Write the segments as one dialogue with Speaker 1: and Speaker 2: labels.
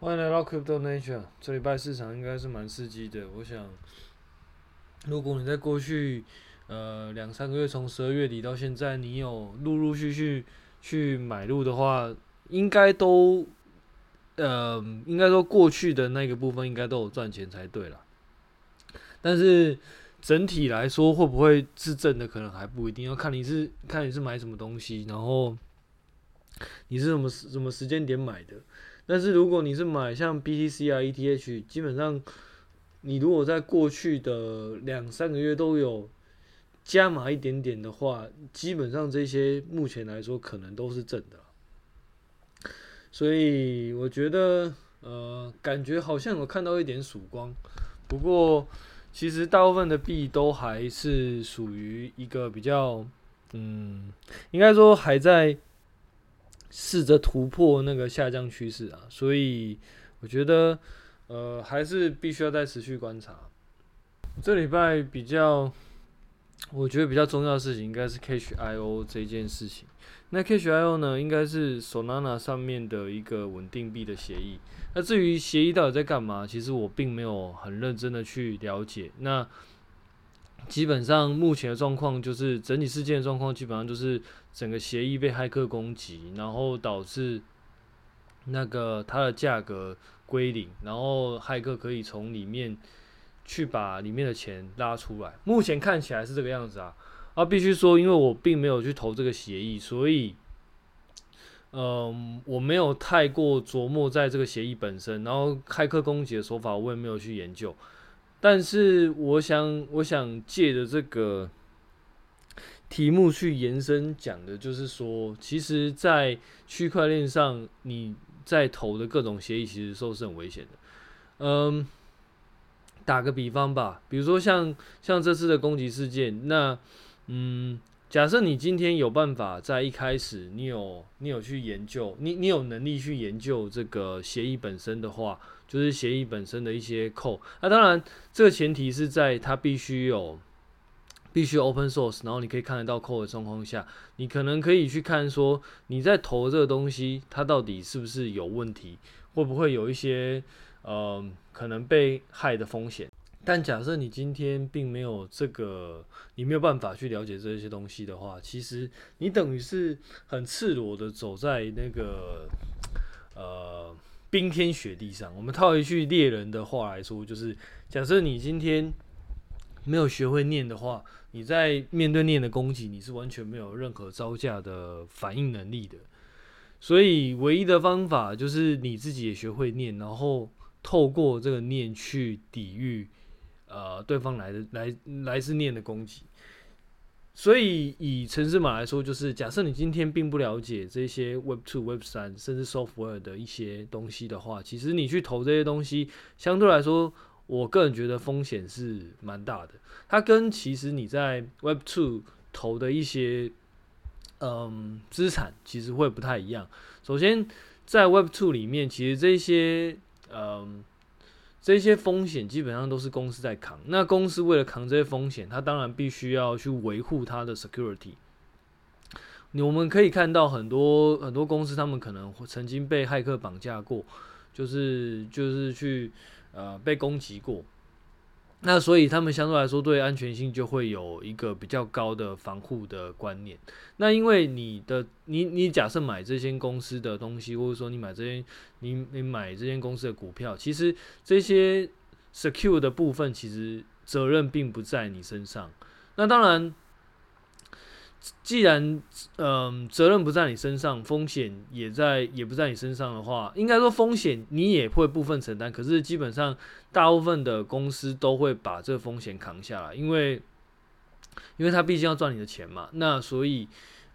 Speaker 1: 欢迎来到 Crypto Nature。这礼拜市场应该是蛮刺激的。我想，如果你在过去呃两三个月，从十二月底到现在，你有陆陆续续去买入的话，应该都呃应该说过去的那个部分应该都有赚钱才对了。但是整体来说，会不会是正的，可能还不一定，要看你是看你是买什么东西，然后你是什么什么时间点买的。但是如果你是买像 BTC 啊 ETH，基本上你如果在过去的两三个月都有加码一点点的话，基本上这些目前来说可能都是正的。所以我觉得呃，感觉好像有看到一点曙光。不过其实大部分的币都还是属于一个比较嗯，应该说还在。试着突破那个下降趋势啊，所以我觉得，呃，还是必须要再持续观察。这礼拜比较，我觉得比较重要的事情应该是 Cash.io 这件事情。那 Cash.io 呢，应该是 Solana 上面的一个稳定币的协议。那至于协议到底在干嘛，其实我并没有很认真的去了解。那基本上目前的状况就是整体事件的状况，基本上就是整个协议被骇客攻击，然后导致那个它的价格归零，然后骇客可以从里面去把里面的钱拉出来。目前看起来是这个样子啊。啊，必须说，因为我并没有去投这个协议，所以，嗯，我没有太过琢磨在这个协议本身，然后骇客攻击的手法我也没有去研究。但是我想，我想借着这个题目去延伸讲的，就是说，其实，在区块链上，你在投的各种协议，其实都是很危险的。嗯，打个比方吧，比如说像像这次的攻击事件，那嗯，假设你今天有办法在一开始，你有你有去研究，你你有能力去研究这个协议本身的话。就是协议本身的一些 code，那当然这个前提是在它必须有必须 open source，然后你可以看得到 code 的状况下，你可能可以去看说你在投这个东西，它到底是不是有问题，会不会有一些呃可能被害的风险。但假设你今天并没有这个，你没有办法去了解这些东西的话，其实你等于是很赤裸的走在那个呃。冰天雪地上，我们套一句猎人的话来说，就是假设你今天没有学会念的话，你在面对念的攻击，你是完全没有任何招架的反应能力的。所以，唯一的方法就是你自己也学会念，然后透过这个念去抵御呃对方来的来来自念的攻击。所以，以城市码来说，就是假设你今天并不了解这些 Web Two、Web 三甚至 Software 的一些东西的话，其实你去投这些东西，相对来说，我个人觉得风险是蛮大的。它跟其实你在 Web Two 投的一些嗯资产其实会不太一样。首先，在 Web Two 里面，其实这些嗯。这些风险基本上都是公司在扛。那公司为了扛这些风险，它当然必须要去维护它的 security。我们可以看到很多很多公司，他们可能曾经被骇客绑架过，就是就是去呃被攻击过。那所以他们相对来说对安全性就会有一个比较高的防护的观念。那因为你的你你假设买这间公司的东西，或者说你买这间你你买这间公司的股票，其实这些 secure 的部分其实责任并不在你身上。那当然。既然嗯、责任不在你身上，风险也在也不在你身上的话，应该说风险你也会部分承担。可是基本上大部分的公司都会把这风险扛下来，因为因为他毕竟要赚你的钱嘛。那所以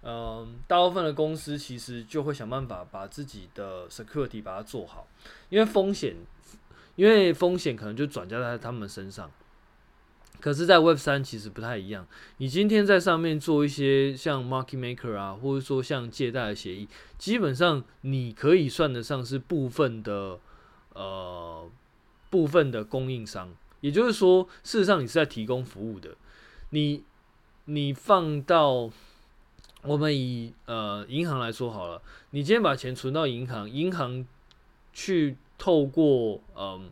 Speaker 1: 嗯、大部分的公司其实就会想办法把自己的 security 把它做好，因为风险因为风险可能就转嫁在他们身上。可是，在 Web 三其实不太一样。你今天在上面做一些像 Market Maker 啊，或者说像借贷的协议，基本上你可以算得上是部分的呃部分的供应商。也就是说，事实上你是在提供服务的。你你放到我们以呃银行来说好了，你今天把钱存到银行，银行去。透过嗯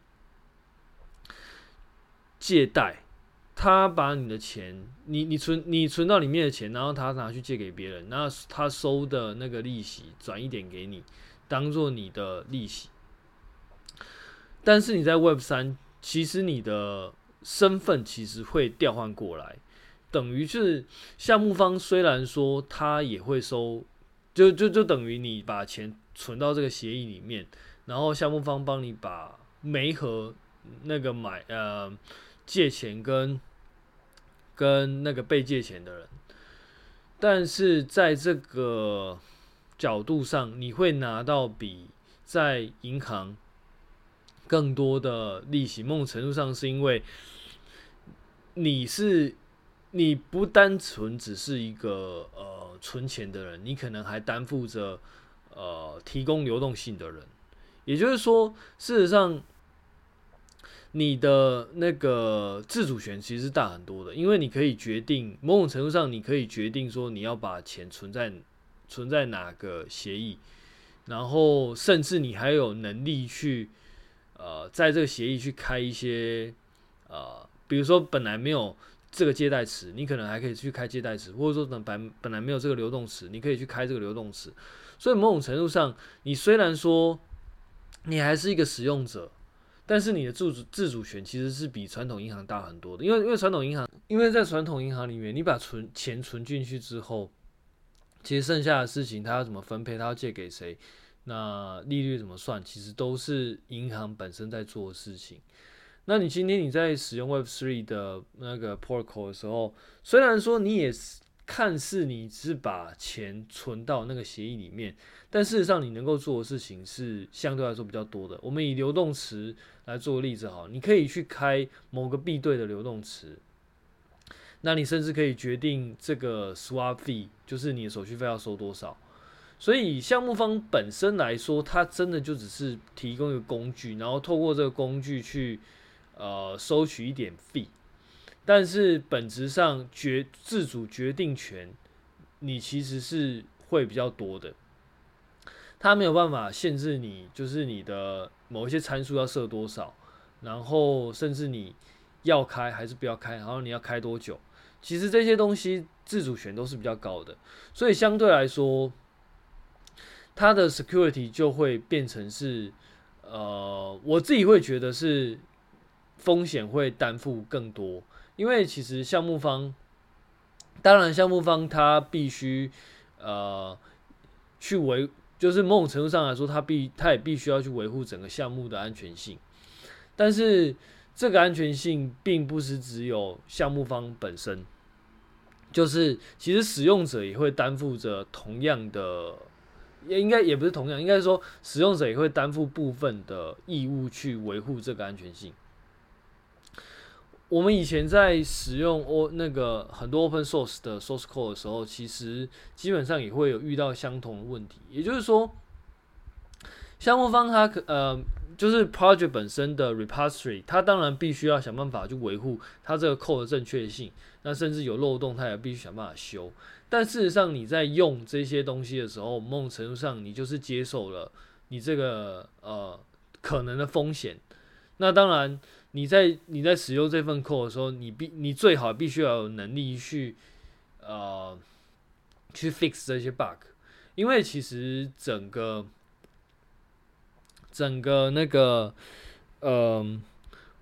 Speaker 1: 借贷，他把你的钱，你你存你存到里面的钱，然后他拿去借给别人，然后他收的那个利息转一点给你，当做你的利息。但是你在 Web 三，其实你的身份其实会调换过来，等于是项目方虽然说他也会收，就就就等于你把钱存到这个协议里面，然后项目方帮你把煤和那个买呃借钱跟跟那个被借钱的人，但是在这个角度上，你会拿到比在银行。更多的利息，某种程度上是因为你是你不单纯只是一个呃存钱的人，你可能还担负着呃提供流动性的人。也就是说，事实上你的那个自主权其实大很多的，因为你可以决定某种程度上，你可以决定说你要把钱存在存在哪个协议，然后甚至你还有能力去。呃，在这个协议去开一些，呃，比如说本来没有这个借贷池，你可能还可以去开借贷池，或者说本本本来没有这个流动池，你可以去开这个流动池。所以某种程度上，你虽然说你还是一个使用者，但是你的自主自主权其实是比传统银行大很多的。因为因为传统银行，因为在传统银行里面，你把存钱存进去之后，其实剩下的事情它要怎么分配，它要借给谁？那利率怎么算？其实都是银行本身在做的事情。那你今天你在使用 Web3 的那个 Protocol 的时候，虽然说你也是看似你是把钱存到那个协议里面，但事实上你能够做的事情是相对来说比较多的。我们以流动池来做例子好，你可以去开某个币对的流动池，那你甚至可以决定这个 Swap Fee，就是你的手续费要收多少。所以项目方本身来说，它真的就只是提供一个工具，然后透过这个工具去呃收取一点 fee，但是本质上决自主决定权，你其实是会比较多的。它没有办法限制你，就是你的某一些参数要设多少，然后甚至你要开还是不要开，然后你要开多久，其实这些东西自主权都是比较高的，所以相对来说。它的 security 就会变成是，呃，我自己会觉得是风险会担负更多，因为其实项目方，当然项目方他必须呃去维，就是某种程度上来说，他必他也必须要去维护整个项目的安全性，但是这个安全性并不是只有项目方本身，就是其实使用者也会担负着同样的。也应该也不是同样，应该说使用者也会担负部分的义务去维护这个安全性。我们以前在使用 O 那个很多 Open Source 的 Source Code 的时候，其实基本上也会有遇到相同的问题。也就是说，项目方他可呃就是 Project 本身的 Repository，他当然必须要想办法去维护它这个 Code 的正确性。那甚至有漏洞，他也必须想办法修。但事实上，你在用这些东西的时候，某种程度上，你就是接受了你这个呃可能的风险。那当然，你在你在使用这份 code 的时候，你必你最好必须要有能力去呃去 fix 这些 bug，因为其实整个整个那个呃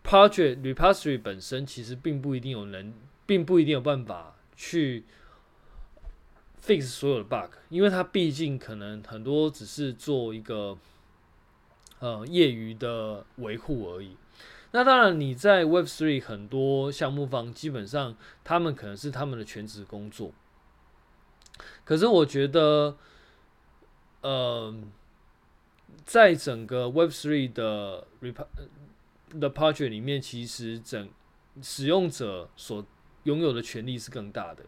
Speaker 1: project repository 本身其实并不一定有能，并不一定有办法去。fix 所有的 bug，因为它毕竟可能很多只是做一个呃业余的维护而已。那当然，你在 Web3 很多项目方基本上他们可能是他们的全职工作。可是我觉得，呃，在整个 Web3 的 rep 的 project 里面，其实整使用者所拥有的权利是更大的。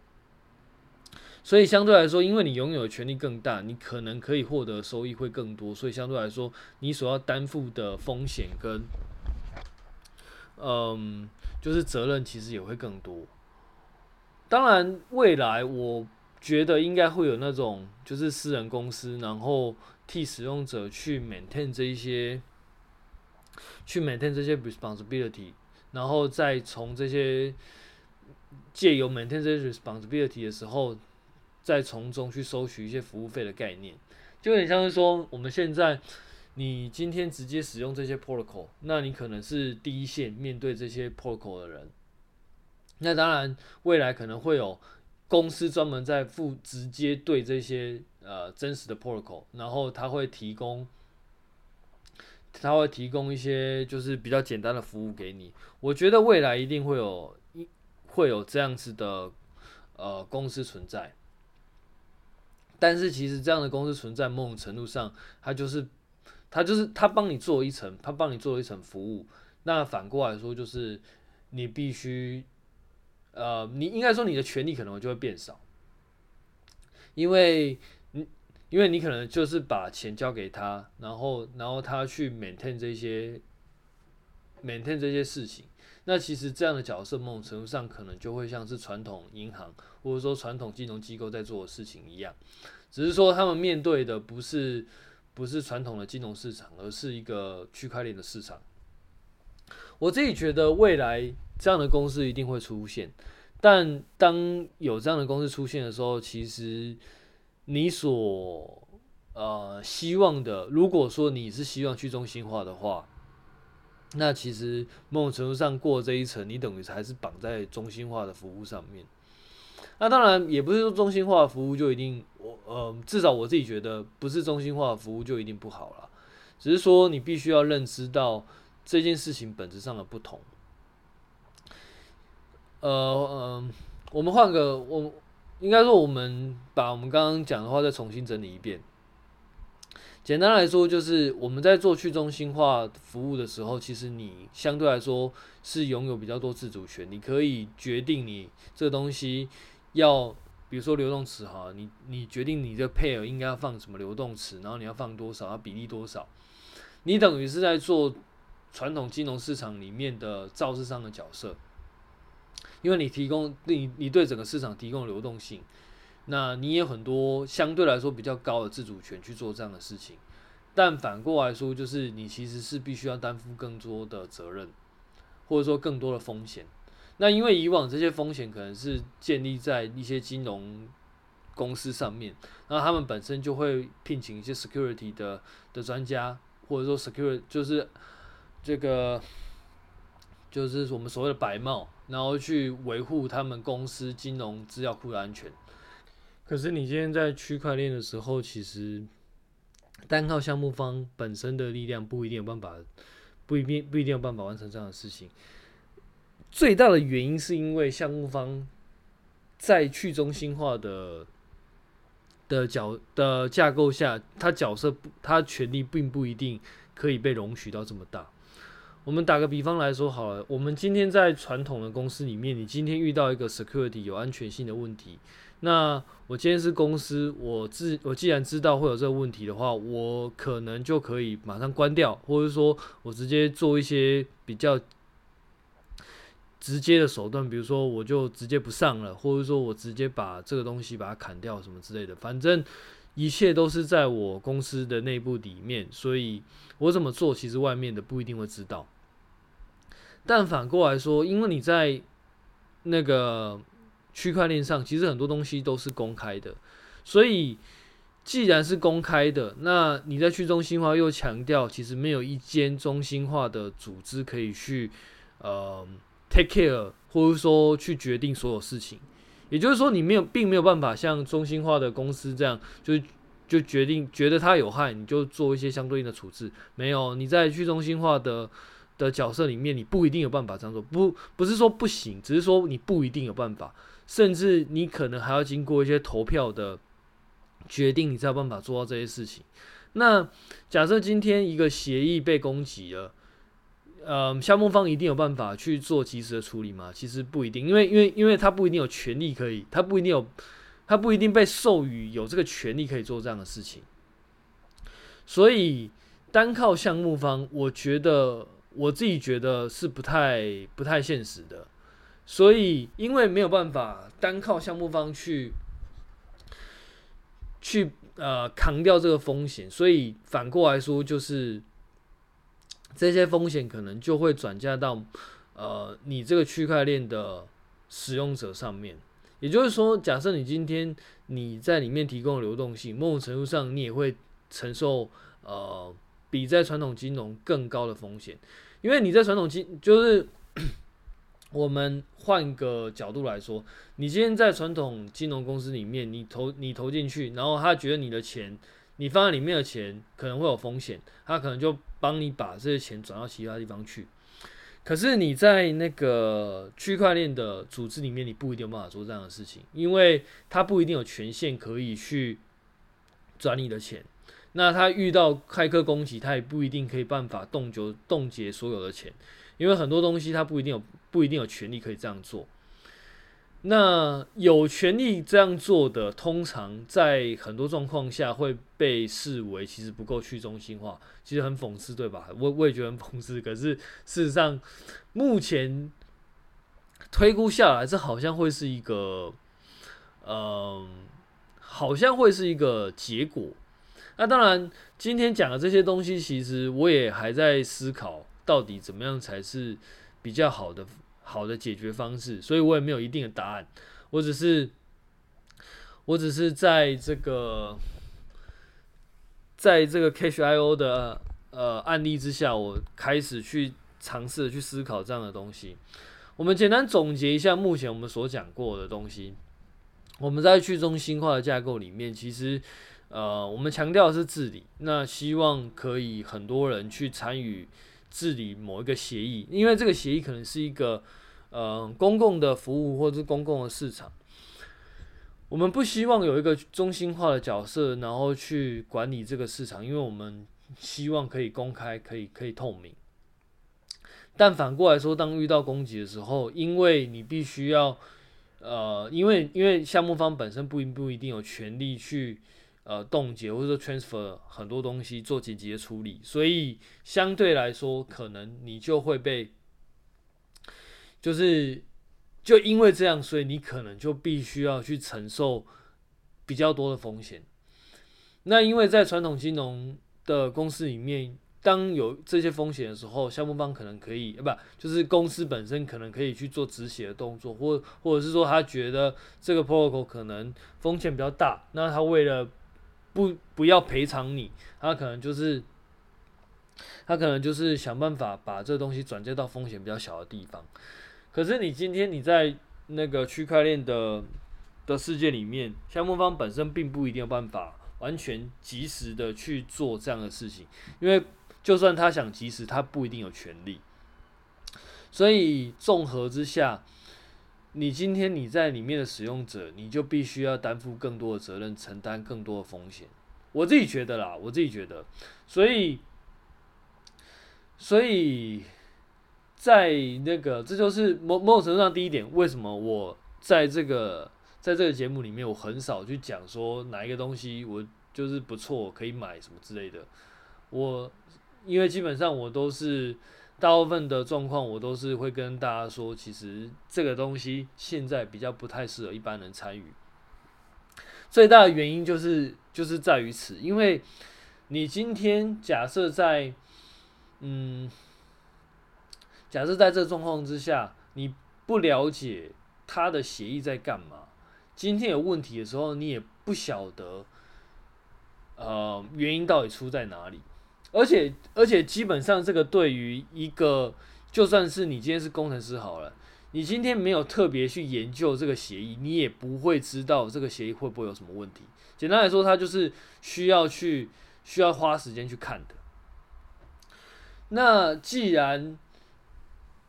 Speaker 1: 所以相对来说，因为你拥有的权利更大，你可能可以获得收益会更多。所以相对来说，你所要担负的风险跟，嗯，就是责任其实也会更多。当然，未来我觉得应该会有那种就是私人公司，然后替使用者去 maintain 这一些去 maintain 这些 responsibility，然后再从这些借由 maintain 这些 responsibility 的时候，再从中去收取一些服务费的概念，就有点像是说我们现在。你今天直接使用这些 protocol，那你可能是第一线面对这些 protocol 的人。那当然，未来可能会有公司专门在付直接对这些呃真实的 protocol，然后他会提供，他会提供一些就是比较简单的服务给你。我觉得未来一定会有一会有这样子的呃公司存在。但是其实这样的公司存在，某种程度上，它就是。他就是他帮你做一层，他帮你做一层服务。那反过来说，就是你必须，呃，你应该说你的权利可能就会变少，因为你因为你可能就是把钱交给他，然后然后他去 maintain 这些 maintain 这些事情。那其实这样的角色，某种程度上可能就会像是传统银行或者说传统金融机构在做的事情一样，只是说他们面对的不是。不是传统的金融市场，而是一个区块链的市场。我自己觉得未来这样的公司一定会出现，但当有这样的公司出现的时候，其实你所呃希望的，如果说你是希望去中心化的话，那其实某种程度上过这一层，你等于还是绑在中心化的服务上面。那当然也不是说中心化服务就一定，我呃至少我自己觉得不是中心化服务就一定不好了，只是说你必须要认知到这件事情本质上的不同。呃呃，我们换个我应该说我们把我们刚刚讲的话再重新整理一遍。简单来说，就是我们在做去中心化服务的时候，其实你相对来说是拥有比较多自主权，你可以决定你这东西。要比如说流动池哈，你你决定你的配额应该要放什么流动池，然后你要放多少，要比例多少，你等于是在做传统金融市场里面的造市商的角色，因为你提供你你对整个市场提供流动性，那你有很多相对来说比较高的自主权去做这样的事情，但反过来说，就是你其实是必须要担负更多的责任，或者说更多的风险。那因为以往这些风险可能是建立在一些金融公司上面，那他们本身就会聘请一些 security 的的专家，或者说 security 就是这个就是我们所谓的白帽，然后去维护他们公司金融资料库的安全。可是你今天在区块链的时候，其实单靠项目方本身的力量不一定有办法，不一定不一定有办法完成这样的事情。最大的原因是因为项目方在去中心化的的角的架构下，他角色不，他权力并不一定可以被容许到这么大。我们打个比方来说好了，我们今天在传统的公司里面，你今天遇到一个 security 有安全性的问题，那我今天是公司，我自我既然知道会有这个问题的话，我可能就可以马上关掉，或者说我直接做一些比较。直接的手段，比如说我就直接不上了，或者说我直接把这个东西把它砍掉什么之类的，反正一切都是在我公司的内部里面，所以我怎么做，其实外面的不一定会知道。但反过来说，因为你在那个区块链上，其实很多东西都是公开的，所以既然是公开的，那你在去中心化又强调，其实没有一间中心化的组织可以去，呃。Take care，或者说去决定所有事情，也就是说，你没有，并没有办法像中心化的公司这样，就就决定觉得它有害，你就做一些相对应的处置。没有，你在去中心化的的角色里面，你不一定有办法这样做。不，不是说不行，只是说你不一定有办法，甚至你可能还要经过一些投票的决定，你才有办法做到这些事情。那假设今天一个协议被攻击了。呃，项目方一定有办法去做及时的处理吗？其实不一定，因为因为因为他不一定有权利可以，他不一定有，他不一定被授予有这个权利可以做这样的事情。所以单靠项目方，我觉得我自己觉得是不太不太现实的。所以因为没有办法单靠项目方去去呃扛掉这个风险，所以反过来说就是。这些风险可能就会转嫁到呃你这个区块链的使用者上面。也就是说，假设你今天你在里面提供流动性，某种程度上你也会承受呃比在传统金融更高的风险，因为你在传统金就是 我们换个角度来说，你今天在传统金融公司里面，你投你投进去，然后他觉得你的钱，你放在里面的钱可能会有风险，他可能就帮你把这些钱转到其他地方去。可是你在那个区块链的组织里面，你不一定有办法做这样的事情，因为他不一定有权限可以去转你的钱。那他遇到骇客攻击，他也不一定可以办法冻结冻结所有的钱，因为很多东西他不一定有不一定有权利可以这样做。那有权利这样做的，通常在很多状况下会被视为其实不够去中心化，其实很讽刺，对吧？我我也觉得很讽刺。可是事实上，目前推估下来，这好像会是一个，嗯，好像会是一个结果。那当然，今天讲的这些东西，其实我也还在思考，到底怎么样才是比较好的。好的解决方式，所以我也没有一定的答案，我只是，我只是在这个，在这个 Cash.io 的呃案例之下，我开始去尝试去思考这样的东西。我们简单总结一下目前我们所讲过的东西。我们在去中心化的架构里面，其实呃，我们强调的是治理，那希望可以很多人去参与。治理某一个协议，因为这个协议可能是一个呃公共的服务或者是公共的市场，我们不希望有一个中心化的角色，然后去管理这个市场，因为我们希望可以公开，可以可以透明。但反过来说，当遇到攻击的时候，因为你必须要呃，因为因为项目方本身不一不一定有权利去。呃，冻结或者说 transfer 很多东西做紧急的处理，所以相对来说，可能你就会被，就是就因为这样，所以你可能就必须要去承受比较多的风险。那因为在传统金融的公司里面，当有这些风险的时候，项目方可能可以，不，就是公司本身可能可以去做止血的动作，或或者是说他觉得这个 protocol 可能风险比较大，那他为了不，不要赔偿你，他可能就是，他可能就是想办法把这东西转接到风险比较小的地方。可是你今天你在那个区块链的的世界里面，项目方本身并不一定有办法完全及时的去做这样的事情，因为就算他想及时，他不一定有权利。所以综合之下。你今天你在里面的使用者，你就必须要担负更多的责任，承担更多的风险。我自己觉得啦，我自己觉得，所以，所以在那个，这就是某某种程度上第一点，为什么我在这个在这个节目里面，我很少去讲说哪一个东西我就是不错，可以买什么之类的。我因为基本上我都是。大部分的状况，我都是会跟大家说，其实这个东西现在比较不太适合一般人参与。最大的原因就是就是在于此，因为你今天假设在，嗯，假设在这状况之下，你不了解他的协议在干嘛，今天有问题的时候，你也不晓得，呃，原因到底出在哪里。而且而且基本上，这个对于一个就算是你今天是工程师好了，你今天没有特别去研究这个协议，你也不会知道这个协议会不会有什么问题。简单来说，它就是需要去需要花时间去看的。那既然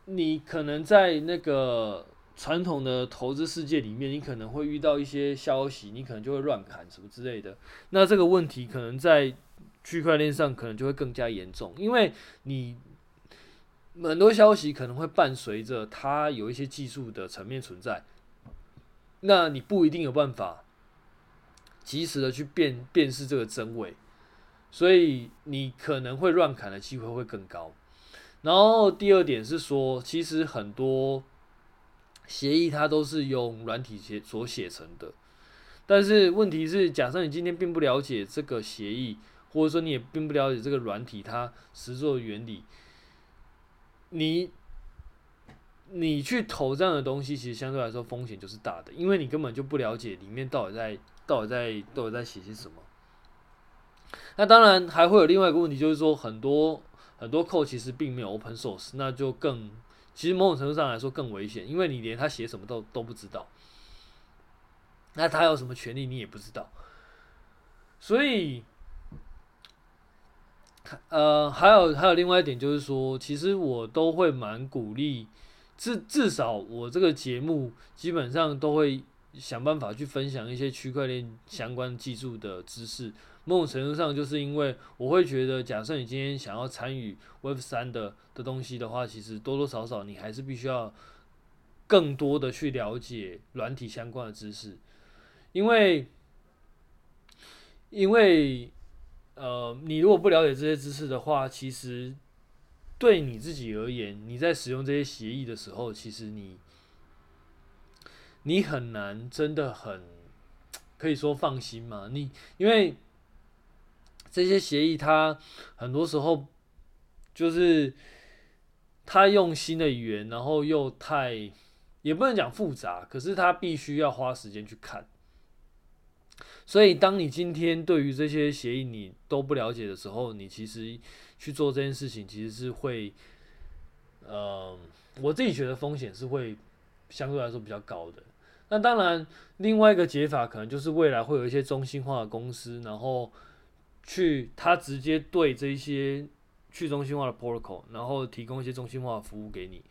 Speaker 1: 你可能在那个传统的投资世界里面，你可能会遇到一些消息，你可能就会乱砍什么之类的。那这个问题可能在。区块链上可能就会更加严重，因为你很多消息可能会伴随着它有一些技术的层面存在，那你不一定有办法及时的去辨辨识这个真伪，所以你可能会乱砍的机会会更高。然后第二点是说，其实很多协议它都是用软体写所写成的，但是问题是，假设你今天并不了解这个协议。或者说你也并不了解这个软体它实作原理，你你去投这样的东西，其实相对来说风险就是大的，因为你根本就不了解里面到底在到底在到底在写些什么。那当然还会有另外一个问题，就是说很多很多库其实并没有 open source，那就更其实某种程度上来说更危险，因为你连他写什么都都不知道，那他有什么权利你也不知道，所以。呃，还有还有另外一点就是说，其实我都会蛮鼓励，至至少我这个节目基本上都会想办法去分享一些区块链相关技术的知识。某种程度上，就是因为我会觉得，假设你今天想要参与 Web 三的的东西的话，其实多多少少你还是必须要更多的去了解软体相关的知识，因为因为。呃，你如果不了解这些知识的话，其实对你自己而言，你在使用这些协议的时候，其实你你很难真的很可以说放心嘛。你因为这些协议，它很多时候就是它用新的语言，然后又太也不能讲复杂，可是它必须要花时间去看。所以，当你今天对于这些协议你都不了解的时候，你其实去做这件事情，其实是会，呃，我自己觉得风险是会相对来说比较高的。那当然，另外一个解法可能就是未来会有一些中心化的公司，然后去他直接对这些去中心化的 protocol，然后提供一些中心化的服务给你。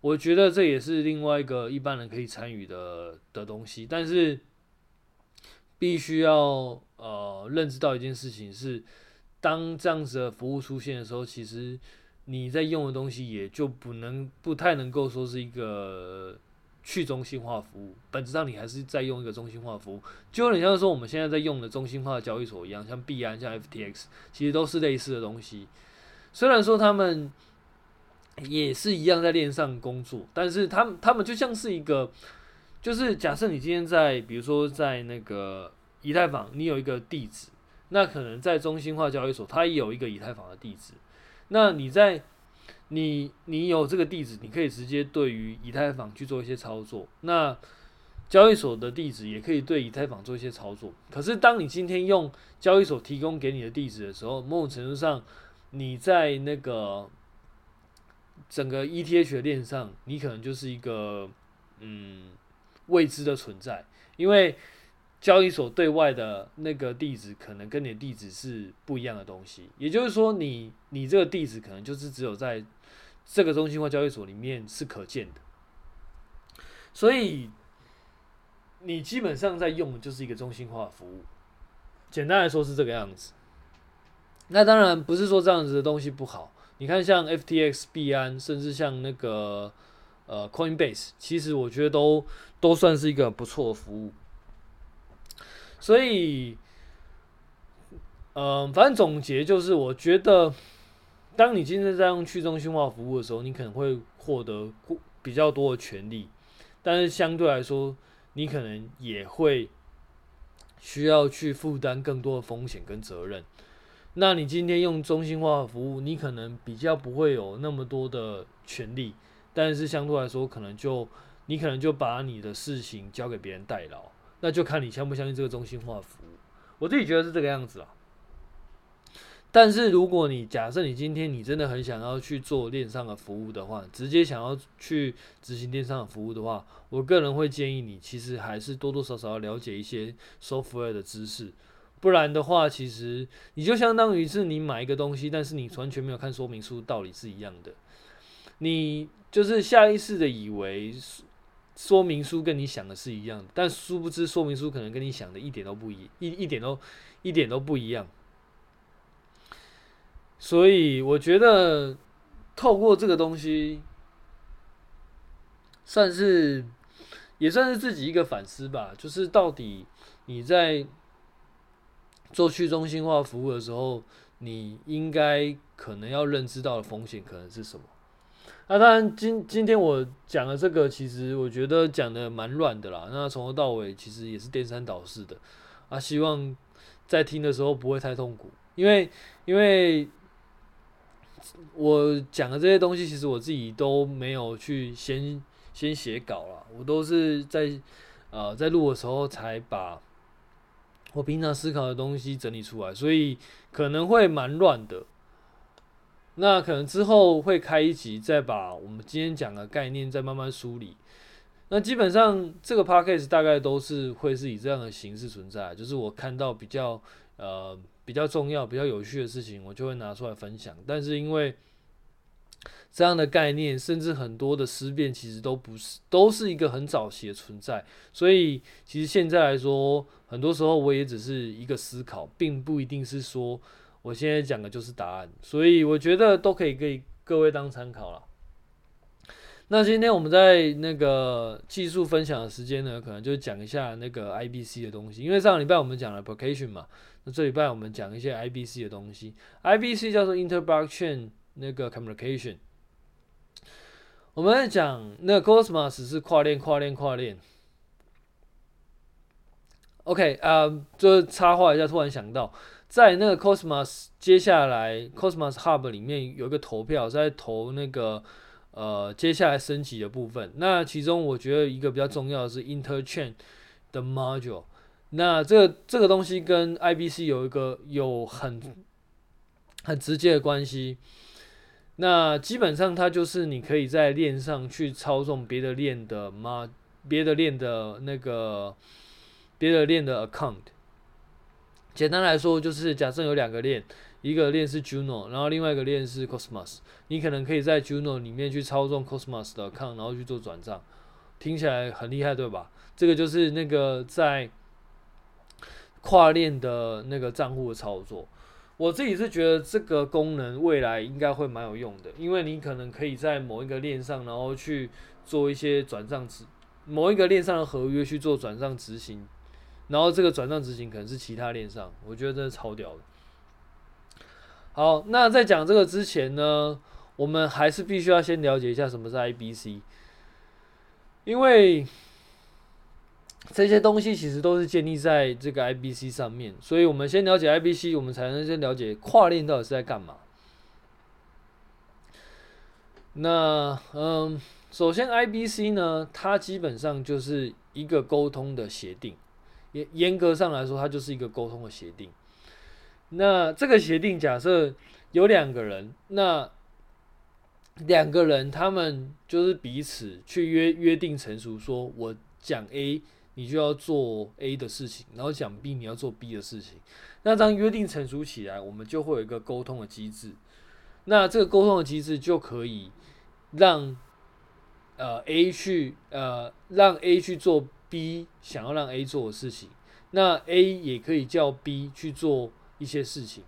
Speaker 1: 我觉得这也是另外一个一般人可以参与的的东西，但是。必须要呃认知到一件事情是，当这样子的服务出现的时候，其实你在用的东西也就不能不太能够说是一个去中心化服务，本质上你还是在用一个中心化服务，就有点像说我们现在在用的中心化的交易所一样，像币安、像 FTX，其实都是类似的东西。虽然说他们也是一样在链上工作，但是他们他们就像是一个。就是假设你今天在，比如说在那个以太坊，你有一个地址，那可能在中心化交易所，它也有一个以太坊的地址。那你在你你有这个地址，你可以直接对于以太坊去做一些操作。那交易所的地址也可以对以太坊做一些操作。可是当你今天用交易所提供给你的地址的时候，某种程度上，你在那个整个 ETH 的链上，你可能就是一个嗯。未知的存在，因为交易所对外的那个地址可能跟你的地址是不一样的东西，也就是说你，你这个地址可能就是只有在这个中心化交易所里面是可见的，所以你基本上在用的就是一个中心化服务，简单来说是这个样子。那当然不是说这样子的东西不好，你看像 FTX、币安，甚至像那个。呃，Coinbase 其实我觉得都都算是一个不错的服务，所以，嗯、反正总结就是，我觉得，当你今天在用去中心化服务的时候，你可能会获得比较多的权利，但是相对来说，你可能也会需要去负担更多的风险跟责任。那你今天用中心化服务，你可能比较不会有那么多的权利。但是相对来说，可能就你可能就把你的事情交给别人代劳，那就看你相不相信这个中心化服务。我自己觉得是这个样子啊。但是如果你假设你今天你真的很想要去做链上的服务的话，直接想要去执行链上的服务的话，我个人会建议你其实还是多多少少要了解一些 software 的知识，不然的话，其实你就相当于是你买一个东西，但是你完全没有看说明书，道理是一样的。你就是下意识的以为说明书跟你想的是一样的，但殊不知说明书可能跟你想的一点都不一，一一点都一点都不一样。所以我觉得透过这个东西，算是也算是自己一个反思吧。就是到底你在做去中心化服务的时候，你应该可能要认知到的风险可能是什么？那当然，今今天我讲的这个，其实我觉得讲的蛮乱的啦。那从头到尾，其实也是颠三倒四的啊。希望在听的时候不会太痛苦，因为因为我讲的这些东西，其实我自己都没有去先先写稿了，我都是在呃在录的时候才把我平常思考的东西整理出来，所以可能会蛮乱的。那可能之后会开一集，再把我们今天讲的概念再慢慢梳理。那基本上这个 podcast 大概都是会是以这样的形式存在，就是我看到比较呃比较重要、比较有趣的事情，我就会拿出来分享。但是因为这样的概念，甚至很多的思辨，其实都不是都是一个很早期的存在，所以其实现在来说，很多时候我也只是一个思考，并不一定是说我现在讲的就是答案。所以我觉得都可以给各位当参考了。那今天我们在那个技术分享的时间呢，可能就讲一下那个 IBC 的东西，因为上礼拜我们讲了 application 嘛，那这礼拜我们讲一些 IBC 的东西。IBC 叫做 Interblockchain 那个 communication。我们在讲那个 Cosmos 是跨链、跨链、跨链。OK 啊、呃，就插话一下，突然想到，在那个 Cosmos 接下来 Cosmos Hub 里面有一个投票，在投那个。呃，接下来升级的部分，那其中我觉得一个比较重要的是 Interchain 的 Module，那这个这个东西跟 IBC 有一个有很很直接的关系。那基本上它就是你可以在链上去操纵别的链的 m 别的链的那个别的链的 Account。简单来说，就是假设有两个链。一个链是 Juno，然后另外一个链是 Cosmos。你可能可以在 Juno 里面去操纵 Cosmos 的 account，然后去做转账，听起来很厉害，对吧？这个就是那个在跨链的那个账户的操作。我自己是觉得这个功能未来应该会蛮有用的，因为你可能可以在某一个链上，然后去做一些转账执，某一个链上的合约去做转账执行，然后这个转账执行可能是其他链上，我觉得真的超屌的。好，那在讲这个之前呢，我们还是必须要先了解一下什么是 IBC，因为这些东西其实都是建立在这个 IBC 上面，所以我们先了解 IBC，我们才能先了解跨链到底是在干嘛。那嗯，首先 IBC 呢，它基本上就是一个沟通的协定，严严格上来说，它就是一个沟通的协定。那这个协定假设有两个人，那两个人他们就是彼此去约约定成熟，说我讲 A，你就要做 A 的事情，然后讲 B，你要做 B 的事情。那当约定成熟起来，我们就会有一个沟通的机制。那这个沟通的机制就可以让呃 A 去呃让 A 去做 B 想要让 A 做的事情，那 A 也可以叫 B 去做。一些事情，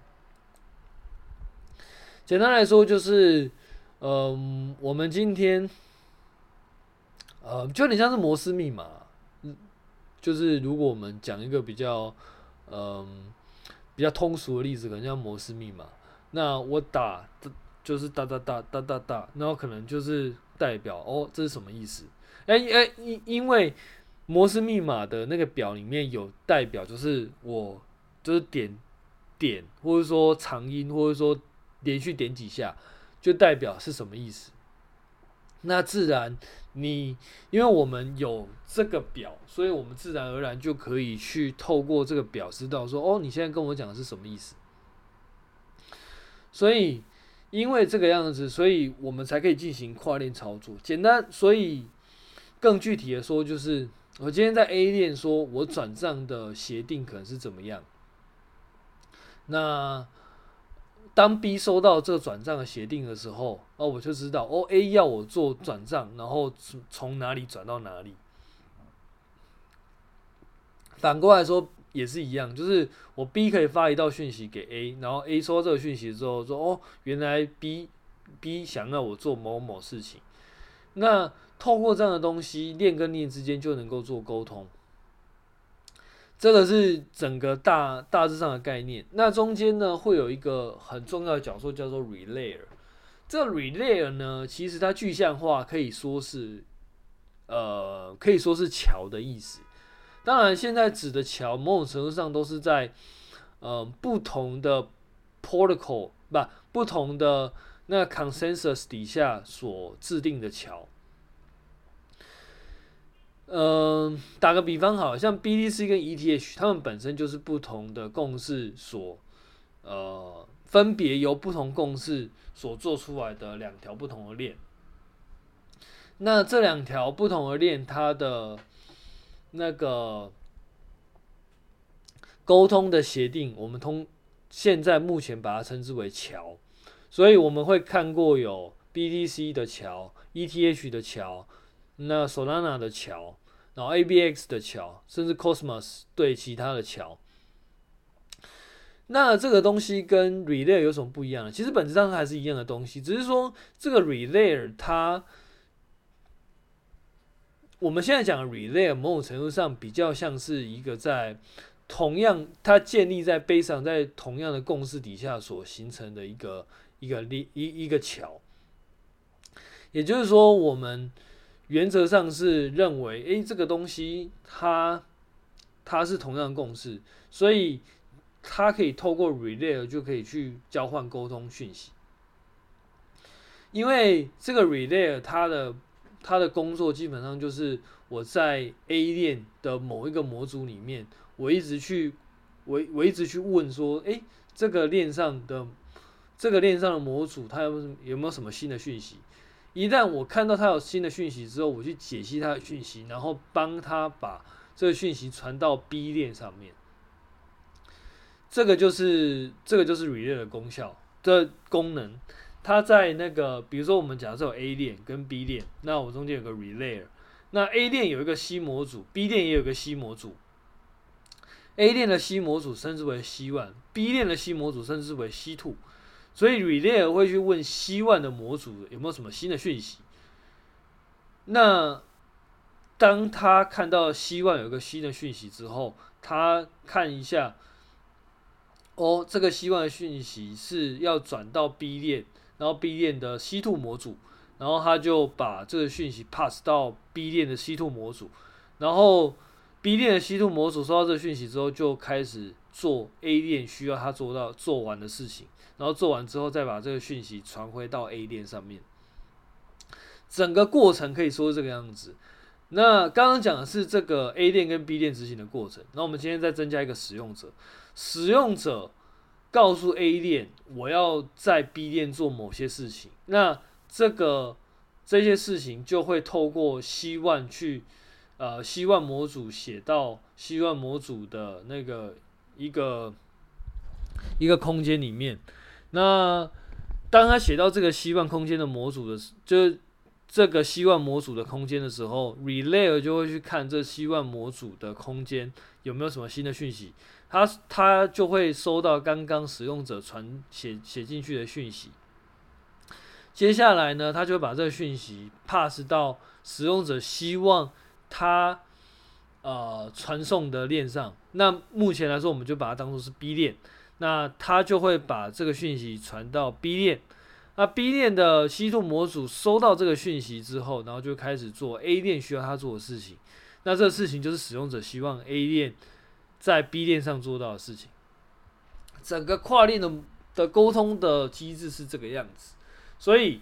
Speaker 1: 简单来说就是，嗯，我们今天，呃，就有点像是摩斯密码，就是如果我们讲一个比较，嗯，比较通俗的例子，可能叫摩斯密码。那我打，就是哒哒哒哒哒哒，然后可能就是代表哦，这是什么意思？哎哎，因因为摩斯密码的那个表里面有代表，就是我就是点。点，或者说长音，或者说连续点几下，就代表是什么意思。那自然你，因为我们有这个表，所以我们自然而然就可以去透过这个表知道说，哦，你现在跟我讲的是什么意思。所以，因为这个样子，所以我们才可以进行跨链操作。简单，所以更具体的说，就是我今天在 A 链说，我转账的协定可能是怎么样。那当 B 收到这个转账的协定的时候，哦，我就知道哦，A 要我做转账，然后从从哪里转到哪里。反过来说也是一样，就是我 B 可以发一道讯息给 A，然后 A 收到这个讯息之后说，哦，原来 B B 想要我做某某事情。那透过这样的东西，链跟链之间就能够做沟通。这个是整个大大致上的概念。那中间呢，会有一个很重要的角色叫做 relayer。这 relayer 呢，其实它具象化可以说是，呃，可以说是桥的意思。当然，现在指的桥，某种程度上都是在，呃，不同的 protocol 不，不同的那 consensus 底下所制定的桥。嗯、打个比方好，像 BTC 跟 ETH，它们本身就是不同的共识所，呃，分别由不同共识所做出来的两条不同的链。那这两条不同的链，它的那个沟通的协定，我们通现在目前把它称之为桥。所以我们会看过有 BTC 的桥、ETH 的桥、那 Solana 的桥。然后 ABX 的桥，甚至 Cosmos 对其他的桥，那这个东西跟 Relay 有什么不一样呢？其实本质上还是一样的东西，只是说这个 Relay 它，我们现在讲的 Relay 某种程度上比较像是一个在同样它建立在碑上，在同样的共识底下所形成的一个一个一一个桥，也就是说我们。原则上是认为，诶，这个东西它它是同样共识，所以它可以透过 relay 就可以去交换沟通讯息。因为这个 relay 它的它的工作基本上就是我在 A 链的某一个模组里面，我一直去我我一直去问说，诶，这个链上的这个链上的模组它有有没有什么新的讯息？一旦我看到他有新的讯息之后，我去解析他的讯息，然后帮他把这个讯息传到 B 链上面。这个就是这个就是 relay 的功效的功能。它在那个，比如说我们假设有 A 链跟 B 链，那我中间有个 relay，那 A 链有一个 C 模组，B 链也有个 C 模组。A 链的 C 模组称之为 C one，B 链的 C 模组称之为 C two。所以 relay 会去问 C1 的模组有没有什么新的讯息。那当他看到 C1 有一个新的讯息之后，他看一下，哦，这个希望的讯息是要转到 B 链，然后 B 链的 C two 模组，然后他就把这个讯息 pass 到 B 链的 C two 模组，然后 B 链的 C two 模组收到这个讯息之后，就开始做 A 链需要他做到做完的事情。然后做完之后，再把这个讯息传回到 A 链上面。整个过程可以说是这个样子。那刚刚讲的是这个 A 链跟 B 链执行的过程。那我们今天再增加一个使用者，使用者告诉 A 链，我要在 B 链做某些事情。那这个这些事情就会透过希望去，呃希望模组写到希望模组的那个一个一个空间里面。那当他写到这个希望空间的模组的时，就这个希望模组的空间的时候，relay 就会去看这希望模组的空间有没有什么新的讯息，他他就会收到刚刚使用者传写写进去的讯息。接下来呢，他就会把这个讯息 pass 到使用者希望他呃传送的链上。那目前来说，我们就把它当做是 B 链。那他就会把这个讯息传到 B 链，那 B 链的 C2 模组收到这个讯息之后，然后就开始做 A 链需要他做的事情。那这个事情就是使用者希望 A 链在 B 链上做到的事情。整个跨链的的沟通的机制是这个样子，所以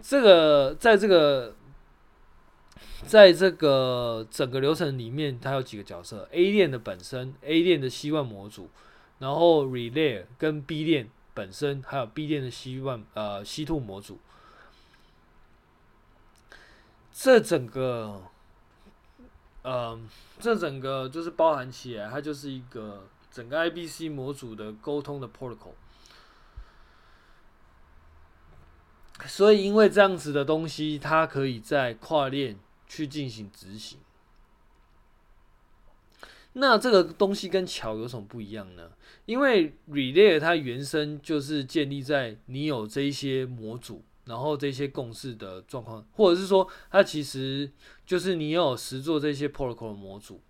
Speaker 1: 这个在这个在这个整个流程里面，它有几个角色：A 链的本身，A 链的希望模组。然后 relay 跟 B 链本身，还有 B 链的 C1 呃 C2 模组，这整个，呃，这整个就是包含起来，它就是一个整个 IBC 模组的沟通的 protocol。所以因为这样子的东西，它可以在跨链去进行执行。那这个东西跟桥有什么不一样呢？因为 relay 它原生就是建立在你有这一些模组，然后这些共识的状况，或者是说它其实就是你有实做这些 protocol 的模组。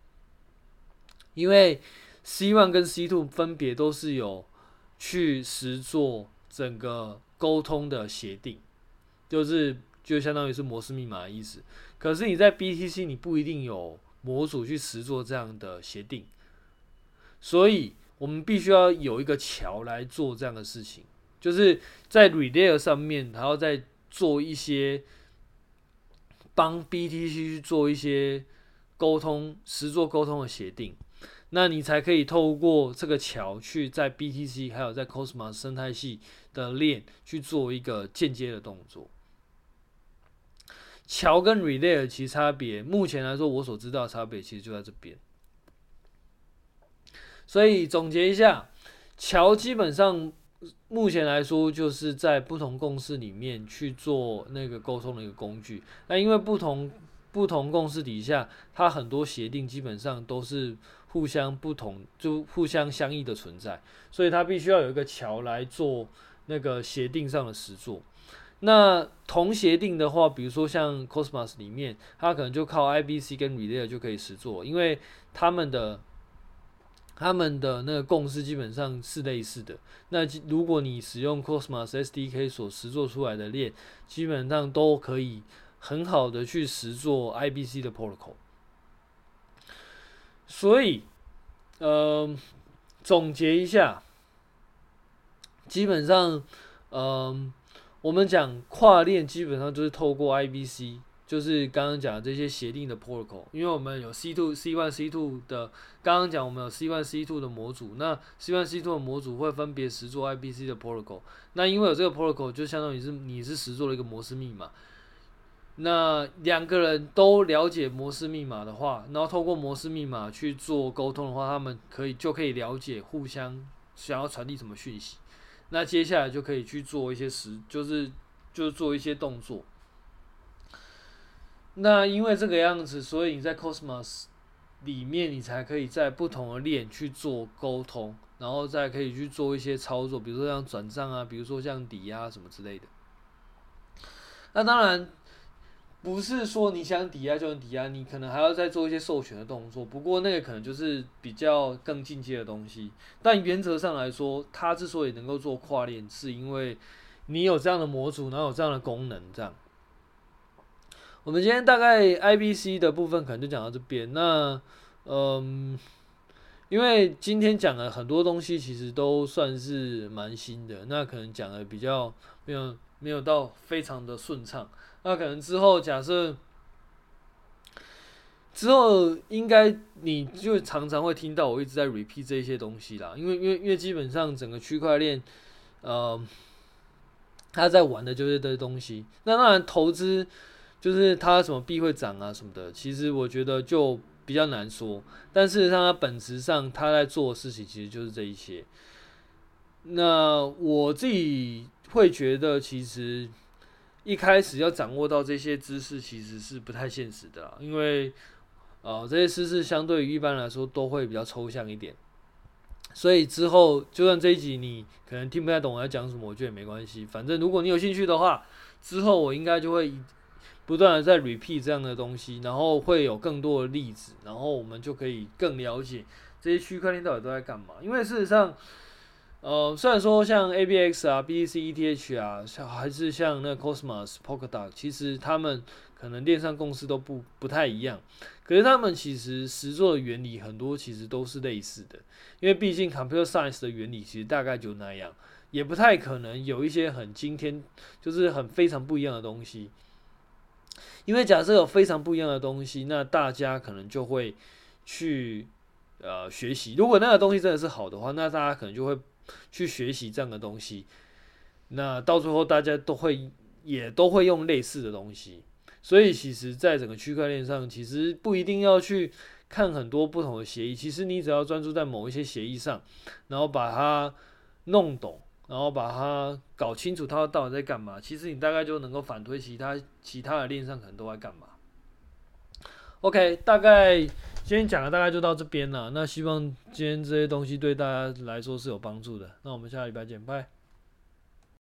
Speaker 1: 因为 C One 跟 C Two 分别都是有去实做整个沟通的协定，就是就相当于是模式密码的意思。可是你在 BTC 你不一定有。模组去实作这样的协定，所以我们必须要有一个桥来做这样的事情，就是在 Relay 上面，然后再做一些帮 BTC 去做一些沟通、实作沟通的协定，那你才可以透过这个桥去在 BTC 还有在 Cosmos 生态系的链去做一个间接的动作。桥跟 Relay 其差别，目前来说我所知道的差别其实就在这边。所以总结一下，桥基本上目前来说就是在不同共识里面去做那个沟通的一个工具。那因为不同不同共识底下，它很多协定基本上都是互相不同，就互相相异的存在，所以它必须要有一个桥来做那个协定上的实作。那同协定的话，比如说像 Cosmos 里面，它可能就靠 IBC 跟 Relay 就可以实作，因为他们的他们的那个共识基本上是类似的。那如果你使用 Cosmos SDK 所实做出来的链，基本上都可以很好的去实做 IBC 的 protocol。所以，呃，总结一下，基本上，嗯、我们讲跨链基本上就是透过 IBC，就是刚刚讲的这些协定的 protocol，因为我们有 C two、C one、C two 的，刚刚讲我们有 C one、C two 的模组，那 C one、C two 的模组会分别实作 IBC 的 protocol，那因为有这个 protocol，就相当于是你是实做了一个摩斯密码，那两个人都了解摩斯密码的话，然后透过摩斯密码去做沟通的话，他们可以就可以了解互相想要传递什么讯息。那接下来就可以去做一些实，就是就是做一些动作。那因为这个样子，所以你在 Cosmos 里面，你才可以在不同的链去做沟通，然后再可以去做一些操作，比如说像转账啊，比如说像抵押什么之类的。那当然。不是说你想抵押就能抵押，你可能还要再做一些授权的动作。不过那个可能就是比较更进阶的东西。但原则上来说，它之所以能够做跨链，是因为你有这样的模组，然后有这样的功能。这样，我们今天大概 IBC 的部分可能就讲到这边。那嗯，因为今天讲的很多东西其实都算是蛮新的，那可能讲的比较没有没有到非常的顺畅。那可能之后假设之后应该你就常常会听到我一直在 repeat 这些东西啦，因为因为因为基本上整个区块链，呃，他在玩的就是这些东西。那当然投资就是它什么币会涨啊什么的，其实我觉得就比较难说。但事实上，它本质上他在做的事情其实就是这一些。那我自己会觉得其实。一开始要掌握到这些知识，其实是不太现实的，因为，呃，这些知识相对于一般来说都会比较抽象一点，所以之后就算这一集你可能听不太懂我在讲什么，我觉得也没关系，反正如果你有兴趣的话，之后我应该就会不断的在 repeat 这样的东西，然后会有更多的例子，然后我们就可以更了解这些区块链到底都在干嘛，因为事实上。呃，虽然说像 ABX 啊、BTC ETH 啊，像还是像那 Cosmos、Polkadot，其实他们可能链上公司都不不太一样，可是他们其实实作的原理很多其实都是类似的，因为毕竟 Computer Science 的原理其实大概就那样，也不太可能有一些很惊天，就是很非常不一样的东西。因为假设有非常不一样的东西，那大家可能就会去呃学习。如果那个东西真的是好的话，那大家可能就会。去学习这样的东西，那到最后大家都会也都会用类似的东西，所以其实，在整个区块链上，其实不一定要去看很多不同的协议，其实你只要专注在某一些协议上，然后把它弄懂，然后把它搞清楚它到底在干嘛，其实你大概就能够反推其他其他的链上可能都在干嘛。OK，大概。今天讲的大概就到这边了，那希望今天这些东西对大家来说是有帮助的。那我们下礼拜见，拜。